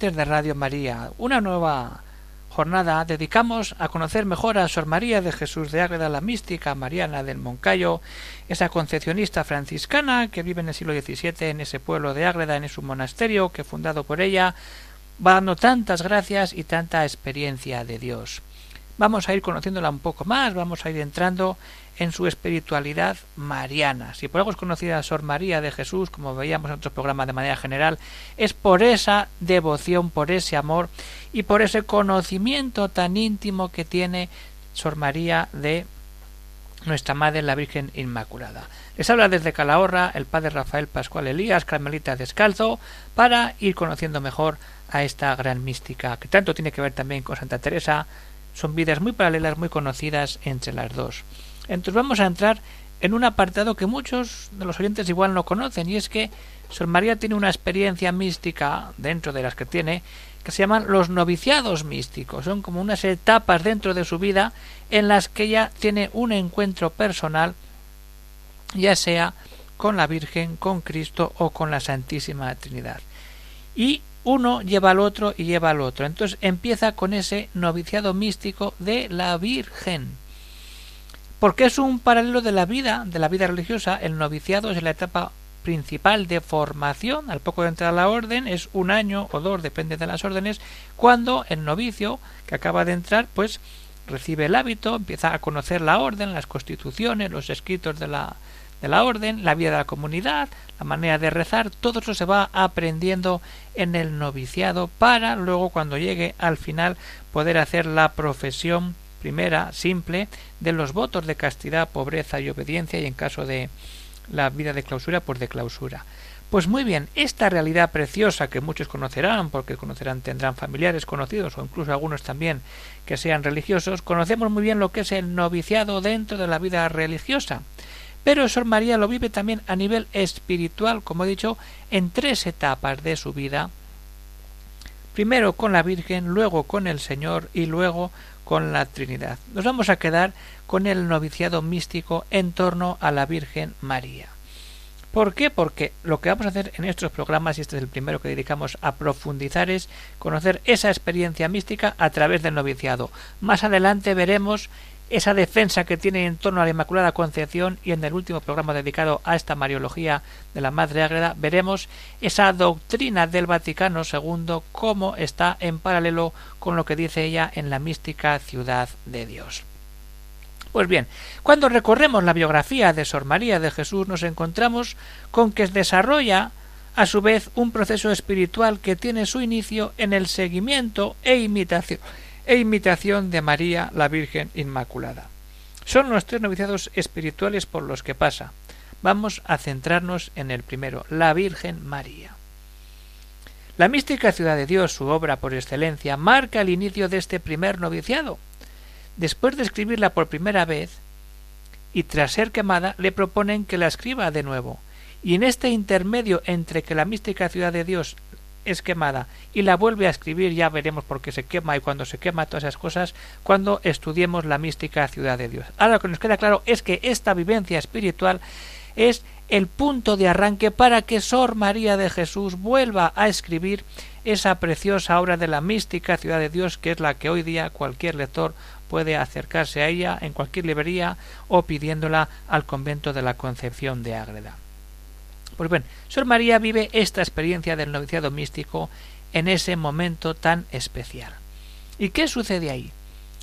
De Radio María, una nueva jornada dedicamos a conocer mejor a Sor María de Jesús de Ágreda, la mística mariana del Moncayo, esa concepcionista franciscana que vive en el siglo XVII en ese pueblo de Ágreda, en su monasterio que fundado por ella, va dando tantas gracias y tanta experiencia de Dios. Vamos a ir conociéndola un poco más, vamos a ir entrando en su espiritualidad mariana. Si por algo es conocida a Sor María de Jesús, como veíamos en otros programas de manera general, es por esa devoción, por ese amor y por ese conocimiento tan íntimo que tiene Sor María de nuestra Madre la Virgen Inmaculada. Les habla desde Calahorra el Padre Rafael Pascual Elías, Carmelita Descalzo, para ir conociendo mejor a esta gran mística, que tanto tiene que ver también con Santa Teresa. Son vidas muy paralelas, muy conocidas entre las dos. Entonces vamos a entrar en un apartado que muchos de los oyentes igual no conocen y es que Sor María tiene una experiencia mística dentro de las que tiene que se llaman los noviciados místicos. Son como unas etapas dentro de su vida en las que ella tiene un encuentro personal ya sea con la Virgen, con Cristo o con la Santísima Trinidad. Y uno lleva al otro y lleva al otro. Entonces empieza con ese noviciado místico de la Virgen porque es un paralelo de la vida, de la vida religiosa. El noviciado es la etapa principal de formación. Al poco de entrar a la orden es un año o dos, depende de las órdenes, cuando el novicio que acaba de entrar, pues recibe el hábito, empieza a conocer la orden, las constituciones, los escritos de la, de la orden, la vida de la comunidad, la manera de rezar, todo eso se va aprendiendo en el noviciado para luego cuando llegue al final poder hacer la profesión primera, simple, de los votos de castidad, pobreza y obediencia y en caso de la vida de clausura, pues de clausura. Pues muy bien, esta realidad preciosa que muchos conocerán, porque conocerán, tendrán familiares conocidos o incluso algunos también que sean religiosos, conocemos muy bien lo que es el noviciado dentro de la vida religiosa. Pero Sor María lo vive también a nivel espiritual, como he dicho, en tres etapas de su vida. Primero con la Virgen, luego con el Señor y luego con la Trinidad. Nos vamos a quedar con el noviciado místico en torno a la Virgen María. ¿Por qué? Porque lo que vamos a hacer en estos programas, y este es el primero que dedicamos a profundizar, es conocer esa experiencia mística a través del noviciado. Más adelante veremos esa defensa que tiene en torno a la Inmaculada Concepción y en el último programa dedicado a esta Mariología de la Madre Ágreda veremos esa doctrina del Vaticano II cómo está en paralelo con lo que dice ella en la mística ciudad de Dios. Pues bien, cuando recorremos la biografía de Sor María de Jesús nos encontramos con que desarrolla a su vez un proceso espiritual que tiene su inicio en el seguimiento e imitación e imitación de María la Virgen Inmaculada. Son los tres noviciados espirituales por los que pasa. Vamos a centrarnos en el primero, la Virgen María. La mística ciudad de Dios, su obra por excelencia, marca el inicio de este primer noviciado. Después de escribirla por primera vez, y tras ser quemada, le proponen que la escriba de nuevo. Y en este intermedio entre que la mística ciudad de Dios es quemada y la vuelve a escribir, ya veremos por qué se quema y cuando se quema todas esas cosas, cuando estudiemos la mística ciudad de Dios. Ahora lo que nos queda claro es que esta vivencia espiritual es el punto de arranque para que Sor María de Jesús vuelva a escribir esa preciosa obra de la mística ciudad de Dios, que es la que hoy día cualquier lector puede acercarse a ella en cualquier librería o pidiéndola al convento de la Concepción de Ágreda. Pues bien, Sor María vive esta experiencia del noviciado místico en ese momento tan especial. ¿Y qué sucede ahí?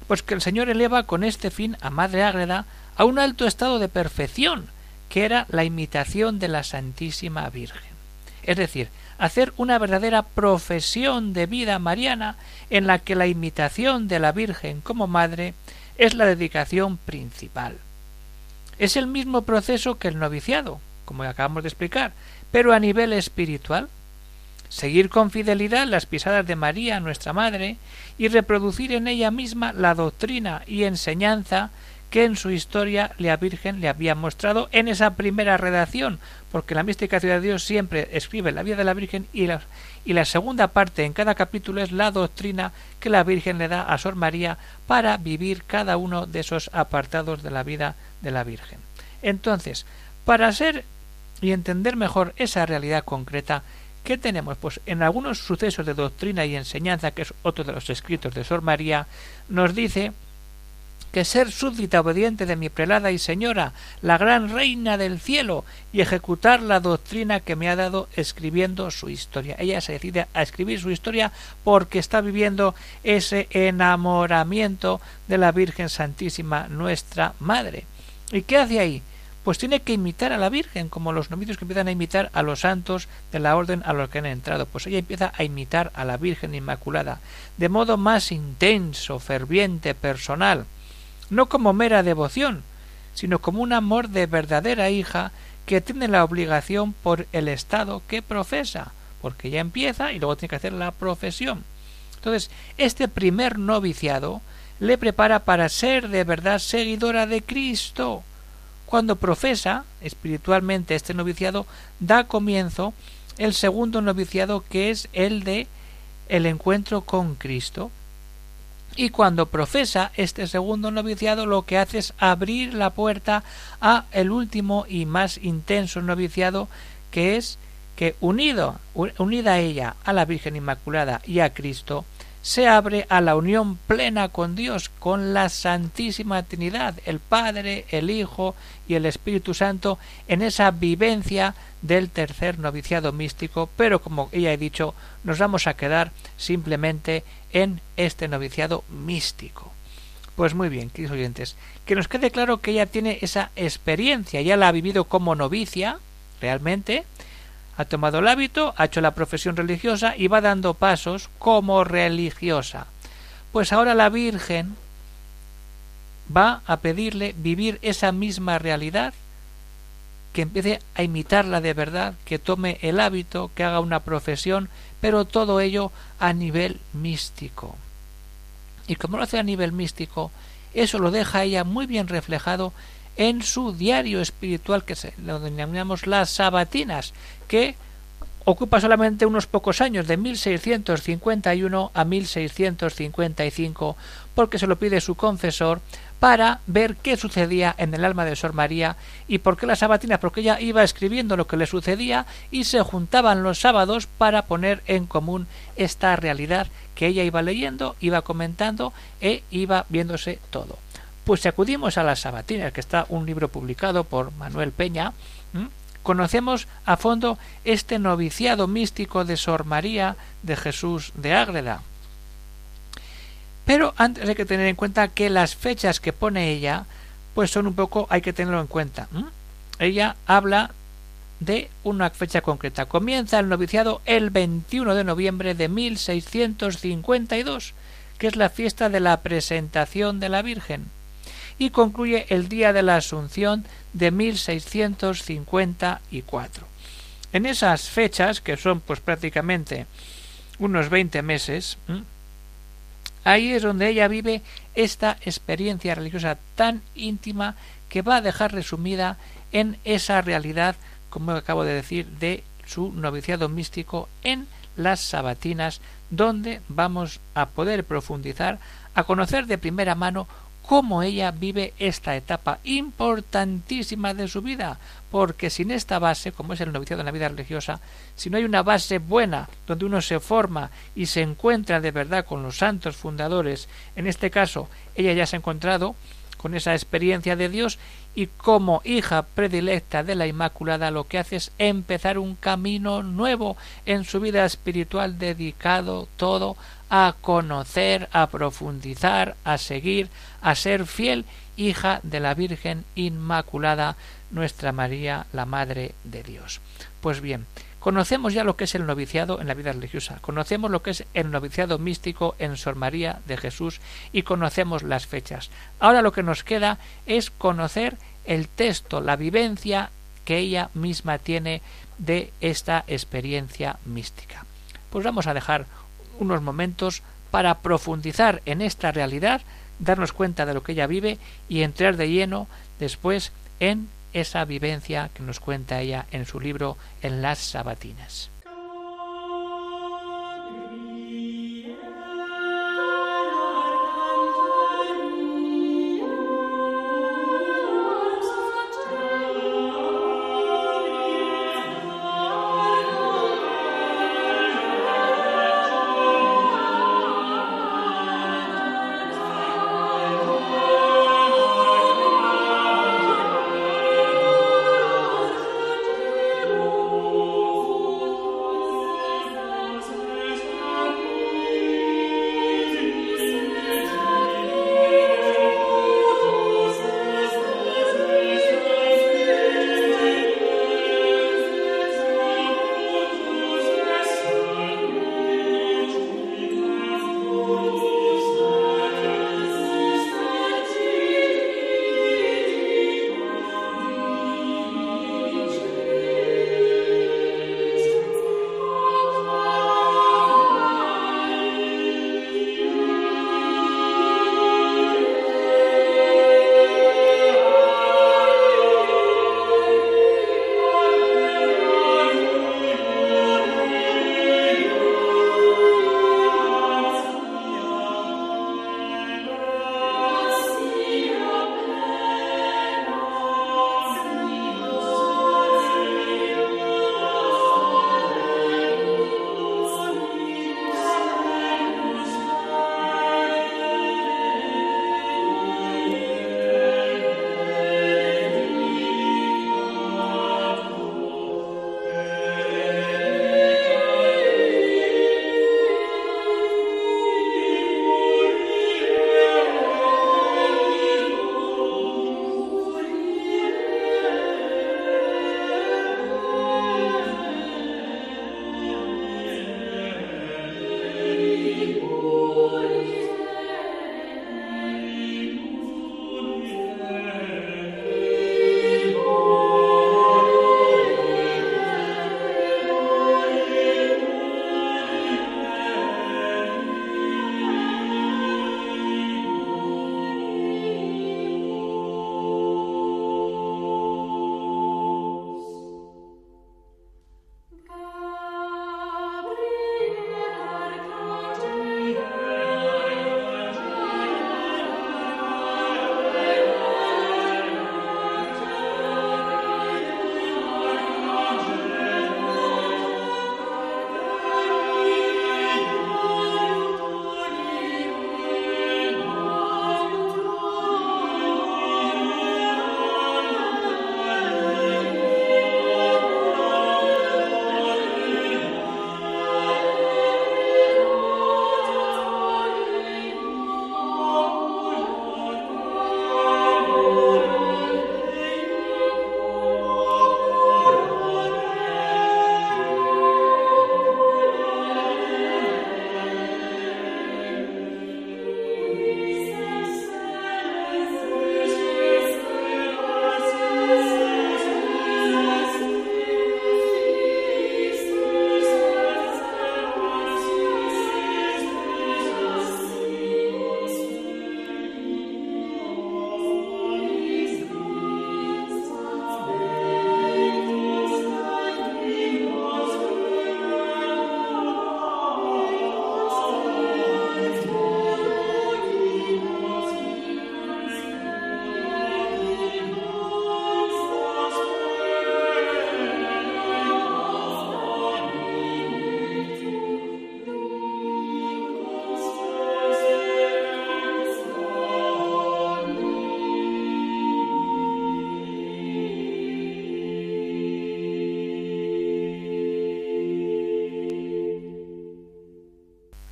Pues que el Señor eleva con este fin a Madre Ágreda a un alto estado de perfección, que era la imitación de la Santísima Virgen. Es decir, hacer una verdadera profesión de vida mariana en la que la imitación de la Virgen como Madre es la dedicación principal. Es el mismo proceso que el noviciado, como acabamos de explicar, pero a nivel espiritual. seguir con fidelidad las pisadas de María, nuestra Madre, y reproducir en ella misma la doctrina y enseñanza que en su historia la Virgen le había mostrado en esa primera redacción, porque la mística ciudad de Dios siempre escribe la vida de la Virgen y la, segunda parte en cada capítulo es la doctrina que la Virgen le da a Sor María para vivir cada uno de esos apartados de la vida de la Virgen. Entonces, para ser y entender mejor esa realidad concreta, ¿qué tenemos? Pues en algunos sucesos de doctrina y enseñanza, que es otro de los escritos de Sor María, nos dice que ser súbdita obediente de mi prelada y señora, la gran reina del cielo, y ejecutar la doctrina que me ha dado escribiendo su historia. Ella se decide a escribir su historia porque está viviendo ese enamoramiento de la Virgen Santísima, nuestra Madre. ¿Y qué hace ahí? Pues tiene que imitar a la Virgen, como los novicios que empiezan a imitar a los santos de la orden a los que han entrado. Pues ella empieza a imitar a la Virgen Inmaculada, de modo más intenso, ferviente, personal no como mera devoción, sino como un amor de verdadera hija que tiene la obligación por el estado que profesa, porque ya empieza y luego tiene que hacer la profesión. Entonces, este primer noviciado le prepara para ser de verdad seguidora de Cristo. Cuando profesa espiritualmente este noviciado, da comienzo el segundo noviciado que es el de el encuentro con Cristo. Y cuando profesa este segundo noviciado lo que hace es abrir la puerta a el último y más intenso noviciado que es que unido unida ella a la Virgen Inmaculada y a Cristo se abre a la unión plena con Dios, con la Santísima Trinidad, el Padre, el Hijo y el Espíritu Santo, en esa vivencia del tercer noviciado místico, pero como ya he dicho, nos vamos a quedar simplemente en este noviciado místico. Pues muy bien, queridos oyentes, que nos quede claro que ella tiene esa experiencia, ya la ha vivido como novicia, realmente, ha tomado el hábito, ha hecho la profesión religiosa y va dando pasos como religiosa. Pues ahora la Virgen va a pedirle vivir esa misma realidad, que empiece a imitarla de verdad, que tome el hábito, que haga una profesión, pero todo ello a nivel místico. Y como lo hace a nivel místico, eso lo deja ella muy bien reflejado en su diario espiritual que se, lo denominamos las sabatinas, que ocupa solamente unos pocos años, de 1651 a 1655, porque se lo pide su confesor para ver qué sucedía en el alma de Sor María y por qué las sabatinas, porque ella iba escribiendo lo que le sucedía y se juntaban los sábados para poner en común esta realidad que ella iba leyendo, iba comentando e iba viéndose todo. Pues si acudimos a las sabatinas, que está un libro publicado por Manuel Peña, conocemos a fondo este noviciado místico de Sor María de Jesús de Ágreda. Pero antes hay que tener en cuenta que las fechas que pone ella, pues son un poco, hay que tenerlo en cuenta. Ella habla de una fecha concreta. Comienza el noviciado el 21 de noviembre de 1652, que es la fiesta de la presentación de la Virgen y concluye el día de la Asunción de 1654. En esas fechas, que son pues prácticamente unos 20 meses, ahí es donde ella vive esta experiencia religiosa tan íntima que va a dejar resumida en esa realidad, como acabo de decir, de su noviciado místico en las sabatinas, donde vamos a poder profundizar, a conocer de primera mano cómo ella vive esta etapa importantísima de su vida, porque sin esta base, como es el noviciado en la vida religiosa, si no hay una base buena donde uno se forma y se encuentra de verdad con los santos fundadores, en este caso ella ya se ha encontrado con esa experiencia de Dios y como hija predilecta de la Inmaculada lo que hace es empezar un camino nuevo en su vida espiritual dedicado todo a conocer, a profundizar, a seguir, a ser fiel hija de la Virgen Inmaculada, nuestra María, la Madre de Dios. Pues bien, conocemos ya lo que es el noviciado en la vida religiosa, conocemos lo que es el noviciado místico en Sor María de Jesús y conocemos las fechas. Ahora lo que nos queda es conocer el texto, la vivencia que ella misma tiene de esta experiencia mística. pues vamos a dejar unos momentos para profundizar en esta realidad, darnos cuenta de lo que ella vive y entrar de lleno después en esa vivencia que nos cuenta ella en su libro En las Sabatinas.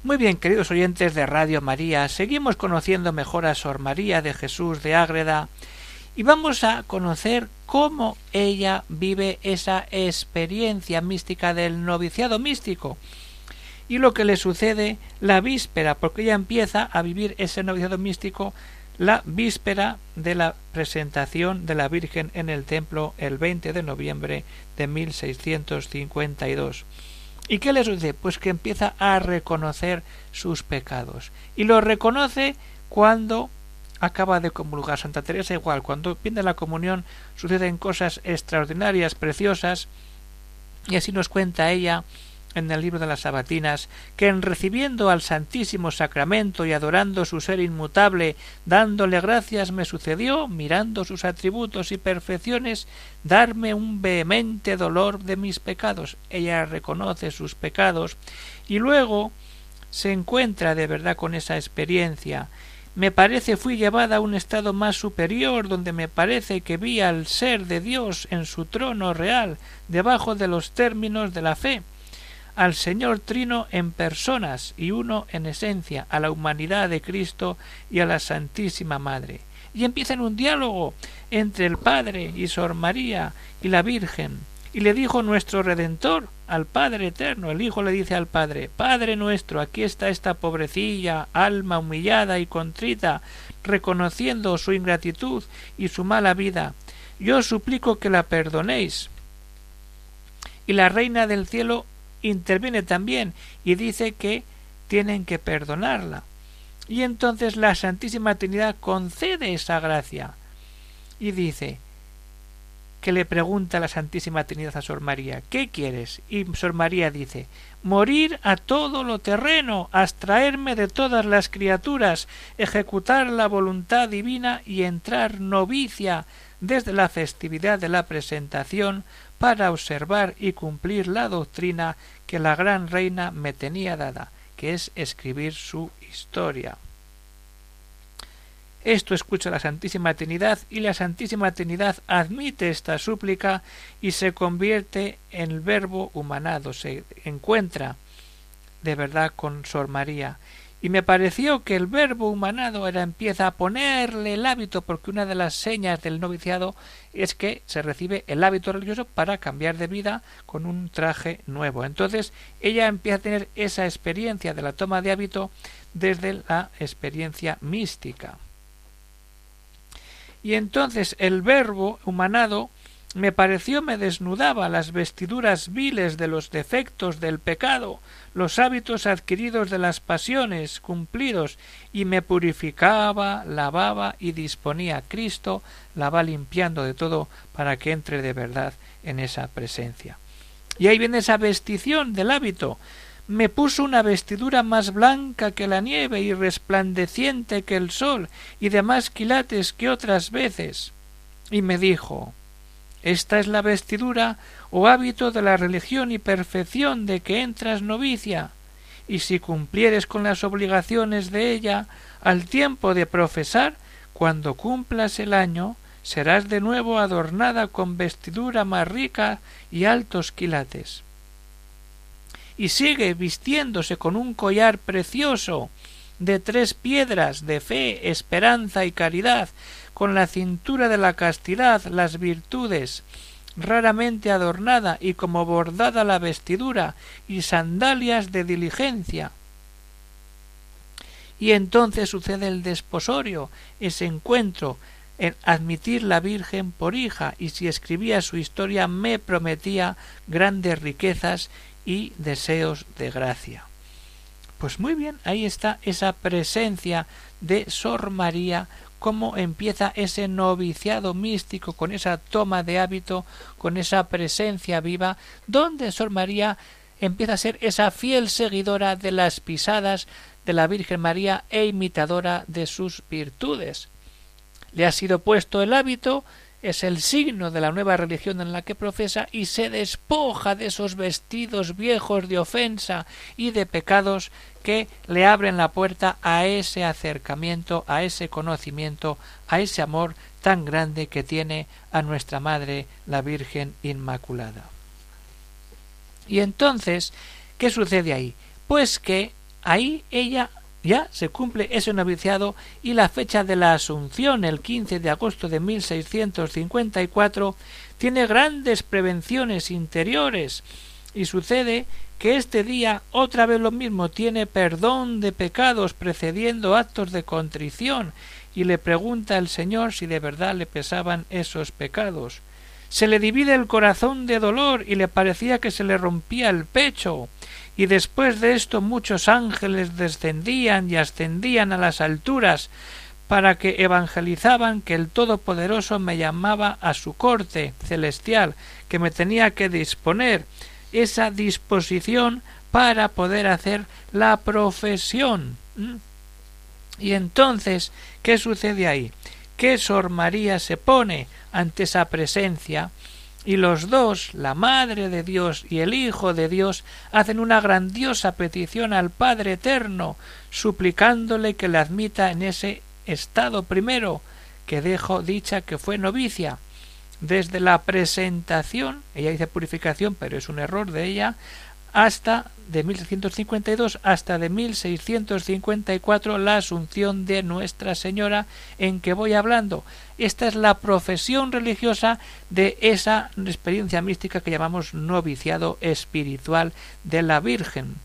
Muy bien, queridos oyentes de Radio María, seguimos conociendo mejor a Sor María de Jesús de Ágreda y vamos a conocer cómo ella vive esa experiencia mística del noviciado místico y lo que le sucede la víspera, porque ella empieza a vivir ese noviciado místico la víspera de la presentación de la Virgen en el templo el 20 de noviembre de 1652 ¿Y qué le sucede? Pues que empieza a reconocer sus pecados. Y lo reconoce cuando acaba de comulgar. Santa Teresa igual, cuando viene la comunión suceden cosas extraordinarias, preciosas, y así nos cuenta ella en el libro de las Sabatinas, que en recibiendo al Santísimo Sacramento y adorando su ser inmutable, dándole gracias, me sucedió, mirando sus atributos y perfecciones, darme un vehemente dolor de mis pecados. Ella reconoce sus pecados y luego se encuentra de verdad con esa experiencia. Me parece fui llevada a un estado más superior, donde me parece que vi al ser de Dios en su trono real, debajo de los términos de la fe, al Señor Trino en personas y uno en esencia, a la humanidad de Cristo y a la Santísima Madre. Y empieza en un diálogo entre el Padre y Sor María y la Virgen. Y le dijo nuestro Redentor al Padre Eterno. El Hijo le dice al Padre, Padre nuestro, aquí está esta pobrecilla, alma humillada y contrita, reconociendo su ingratitud y su mala vida. Yo suplico que la perdonéis. Y la Reina del Cielo interviene también y dice que tienen que perdonarla. Y entonces la Santísima Trinidad concede esa gracia y dice que le pregunta la Santísima Trinidad a Sor María ¿qué quieres? y Sor María dice morir a todo lo terreno, abstraerme de todas las criaturas, ejecutar la voluntad divina y entrar novicia desde la festividad de la presentación para observar y cumplir la doctrina que la gran reina me tenía dada, que es escribir su historia. Esto escucha la Santísima Trinidad y la Santísima Trinidad admite esta súplica y se convierte en el verbo humanado, se encuentra de verdad con Sor María y me pareció que el verbo humanado era empieza a ponerle el hábito porque una de las señas del noviciado es que se recibe el hábito religioso para cambiar de vida con un traje nuevo. Entonces ella empieza a tener esa experiencia de la toma de hábito desde la experiencia mística. Y entonces el verbo humanado me pareció me desnudaba las vestiduras viles de los defectos del pecado, los hábitos adquiridos de las pasiones cumplidos, y me purificaba, lavaba y disponía Cristo, la va limpiando de todo para que entre de verdad en esa presencia. Y ahí viene esa vestición del hábito. Me puso una vestidura más blanca que la nieve y resplandeciente que el sol, y de más quilates que otras veces. Y me dijo esta es la vestidura o hábito de la religión y perfección de que entras novicia, y si cumplieres con las obligaciones de ella al tiempo de profesar, cuando cumplas el año, serás de nuevo adornada con vestidura más rica y altos quilates. Y sigue vistiéndose con un collar precioso de tres piedras de fe, esperanza y caridad, con la cintura de la castidad, las virtudes, raramente adornada y como bordada la vestidura, y sandalias de diligencia. Y entonces sucede el desposorio, ese encuentro, en admitir la Virgen por hija, y si escribía su historia me prometía grandes riquezas y deseos de gracia. Pues muy bien, ahí está esa presencia de Sor María cómo empieza ese noviciado místico con esa toma de hábito, con esa presencia viva, donde Sor María empieza a ser esa fiel seguidora de las pisadas de la Virgen María e imitadora de sus virtudes. Le ha sido puesto el hábito es el signo de la nueva religión en la que profesa y se despoja de esos vestidos viejos de ofensa y de pecados que le abren la puerta a ese acercamiento, a ese conocimiento, a ese amor tan grande que tiene a nuestra Madre la Virgen Inmaculada. Y entonces, ¿qué sucede ahí? Pues que ahí ella ya se cumple ese noviciado y la fecha de la Asunción, el 15 de agosto de 1654, tiene grandes prevenciones interiores y sucede que este día otra vez lo mismo tiene perdón de pecados precediendo actos de contrición y le pregunta al Señor si de verdad le pesaban esos pecados. se le divide el corazón de dolor y le parecía que se le rompía el pecho. Y después de esto muchos ángeles descendían y ascendían a las alturas para que evangelizaban que el Todopoderoso me llamaba a su corte celestial, que me tenía que disponer esa disposición para poder hacer la profesión. ¿Mm? Y entonces, ¿qué sucede ahí? Que Sor María se pone ante esa presencia y los dos, la Madre de Dios y el Hijo de Dios, hacen una grandiosa petición al Padre Eterno, suplicándole que le admita en ese estado primero que dejó dicha que fue novicia. Desde la presentación, ella dice purificación, pero es un error de ella, hasta de 1652 hasta de 1654 la asunción de Nuestra Señora en que voy hablando. Esta es la profesión religiosa de esa experiencia mística que llamamos noviciado espiritual de la Virgen.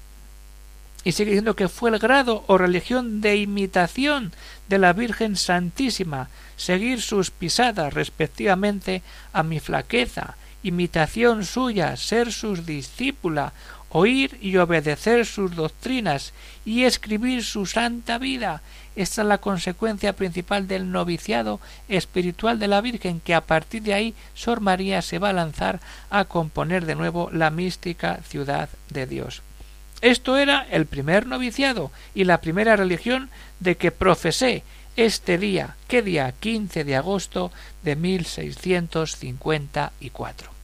Y sigue diciendo que fue el grado o religión de imitación de la Virgen Santísima, seguir sus pisadas respectivamente a mi flaqueza, imitación suya, ser sus discípula, oír y obedecer sus doctrinas y escribir su santa vida. Esta es la consecuencia principal del noviciado espiritual de la Virgen, que a partir de ahí Sor María se va a lanzar a componer de nuevo la mística ciudad de Dios. Esto era el primer noviciado y la primera religión de que profesé este día, ¿qué día? 15 de agosto de 1654.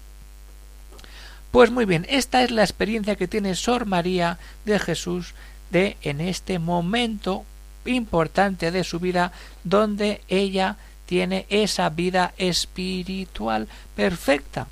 Pues muy bien, esta es la experiencia que tiene Sor María de Jesús de en este momento importante de su vida donde ella tiene esa vida espiritual perfecta.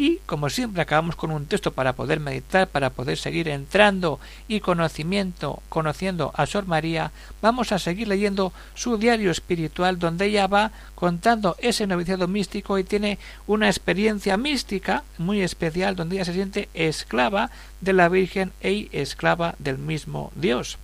Y como siempre acabamos con un texto para poder meditar, para poder seguir entrando y conocimiento, conociendo a Sor María, vamos a seguir leyendo su diario espiritual donde ella va contando ese noviciado místico y tiene una experiencia mística muy especial donde ella se siente esclava de la Virgen e esclava del mismo Dios.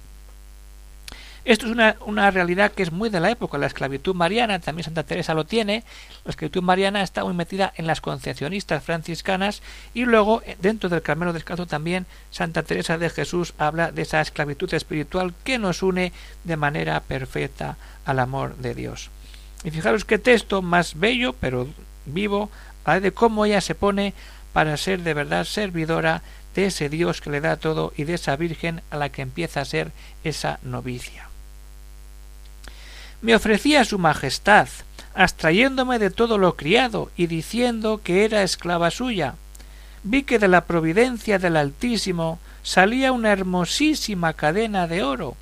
Esto es una, realidad que es muy de la época, la esclavitud mariana, también Santa Teresa lo tiene, la esclavitud mariana está muy metida en las concepcionistas franciscanas y luego eh, dentro del Carmelo Descalzo también Santa Teresa de Jesús habla de esa esclavitud espiritual que nos une de manera perfecta al amor de Dios. Y fijaros qué texto más bello, pero vivo, de cómo ella se pone para ser de verdad servidora de ese Dios que le da todo y de esa Virgen a la que empieza a ser esa novicia me ofrecía su majestad, abstrayéndome de todo lo criado y diciendo que era esclava suya. Vi que de la providencia del Altísimo salía una hermosísima cadena de oro,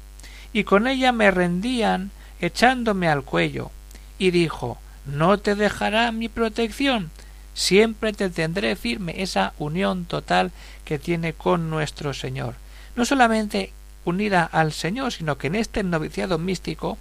y con ella me rendían echándome al cuello, y dijo No te dejará mi protección, siempre te tendré firme esa unión total que tiene con nuestro Señor. No solamente unida al Señor, sino que en este noviciado místico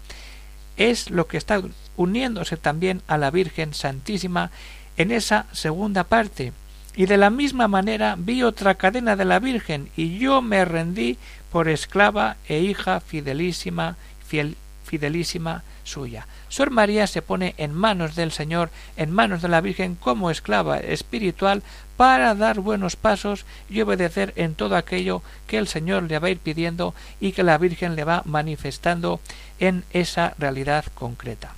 es lo que está uniéndose también a la Virgen Santísima en esa segunda parte. Y de la misma manera vi otra cadena de la Virgen, y yo me rendí por esclava e hija fidelísima, fiel, fidelísima suya. Sor María se pone en manos del Señor, en manos de la Virgen como esclava espiritual para dar buenos pasos y obedecer en todo aquello que el Señor le va a ir pidiendo y que la Virgen le va manifestando en esa realidad concreta.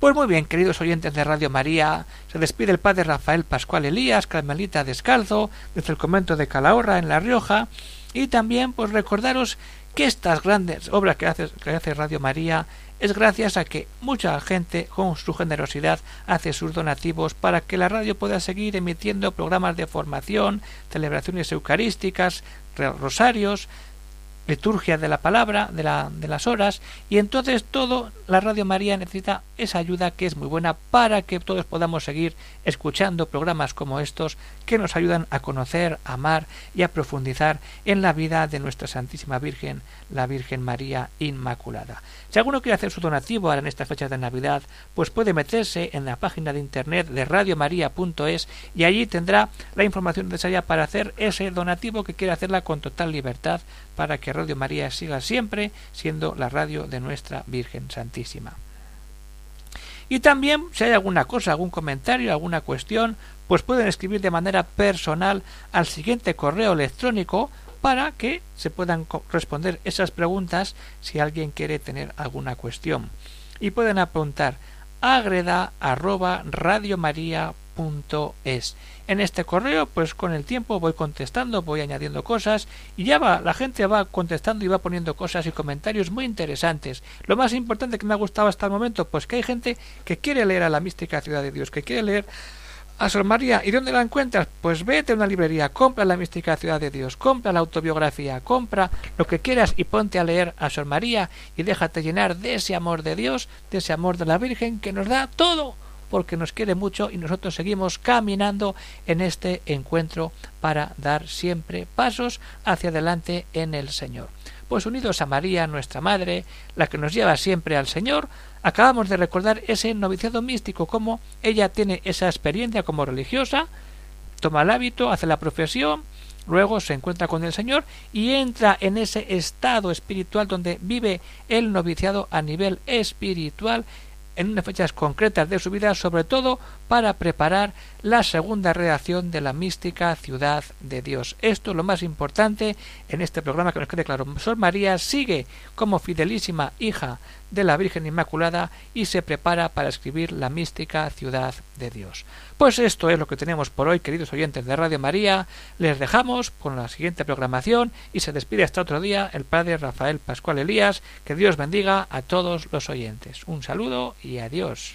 Pues muy bien, queridos oyentes de Radio María, se despide el padre Rafael Pascual Elías, Carmelita Descalzo, desde el convento de Calahorra, en La Rioja, y también pues recordaros que estas grandes obras que hace, que hace Radio María es gracias a que mucha gente con su generosidad hace sus donativos para que la radio pueda seguir emitiendo programas de formación, celebraciones eucarísticas, rosarios, liturgia de la palabra, de, la, de las horas, y entonces todo la Radio María necesita esa ayuda que es muy buena para que todos podamos seguir escuchando programas como estos que nos ayudan a conocer, amar y a profundizar en la vida de nuestra Santísima Virgen, la Virgen María Inmaculada. Si alguno quiere hacer su donativo ahora en esta fecha de Navidad, pues puede meterse en la página de internet de radiomaria.es y allí tendrá la información necesaria para hacer ese donativo que quiere hacerla con total libertad para que Radio María siga siempre siendo la radio de nuestra Virgen Santísima. Y también, si hay alguna cosa, algún comentario, alguna cuestión, pues pueden escribir de manera personal al siguiente correo electrónico para que se puedan responder esas preguntas si alguien quiere tener alguna cuestión. Y pueden apuntar agreda arroba es En este correo, pues con el tiempo voy contestando, voy añadiendo cosas y ya va, la gente va contestando y va poniendo cosas y comentarios muy interesantes. Lo más importante que me ha gustado hasta el momento, pues que hay gente que quiere leer a la mística ciudad de Dios, que quiere leer a Sor María. ¿Y dónde la encuentras? Pues vete a una librería, compra la mística ciudad de Dios, compra la autobiografía, compra lo que quieras y ponte a leer a Sor María y déjate llenar de ese amor de Dios, de ese amor de la Virgen que nos da todo porque nos quiere mucho y nosotros seguimos caminando en este encuentro para dar siempre pasos hacia adelante en el Señor. Pues unidos a María, nuestra Madre, la que nos lleva siempre al Señor, acabamos de recordar ese noviciado místico, como ella tiene esa experiencia como religiosa, toma el hábito, hace la profesión, luego se encuentra con el Señor y entra en ese estado espiritual donde vive el noviciado a nivel espiritual en unas fechas concretas de su vida, sobre todo para preparar la segunda redacción de la mística ciudad de Dios. Esto es lo más importante en este programa que nos quede claro. Sol María sigue como fidelísima hija de la Virgen Inmaculada y se prepara para escribir la mística ciudad de Dios. Pues esto es lo que tenemos por hoy, queridos oyentes de Radio María. Les dejamos con la siguiente programación y se despide hasta otro día el Padre Rafael Pascual Elías. Que Dios bendiga a todos los oyentes. Un saludo y adiós.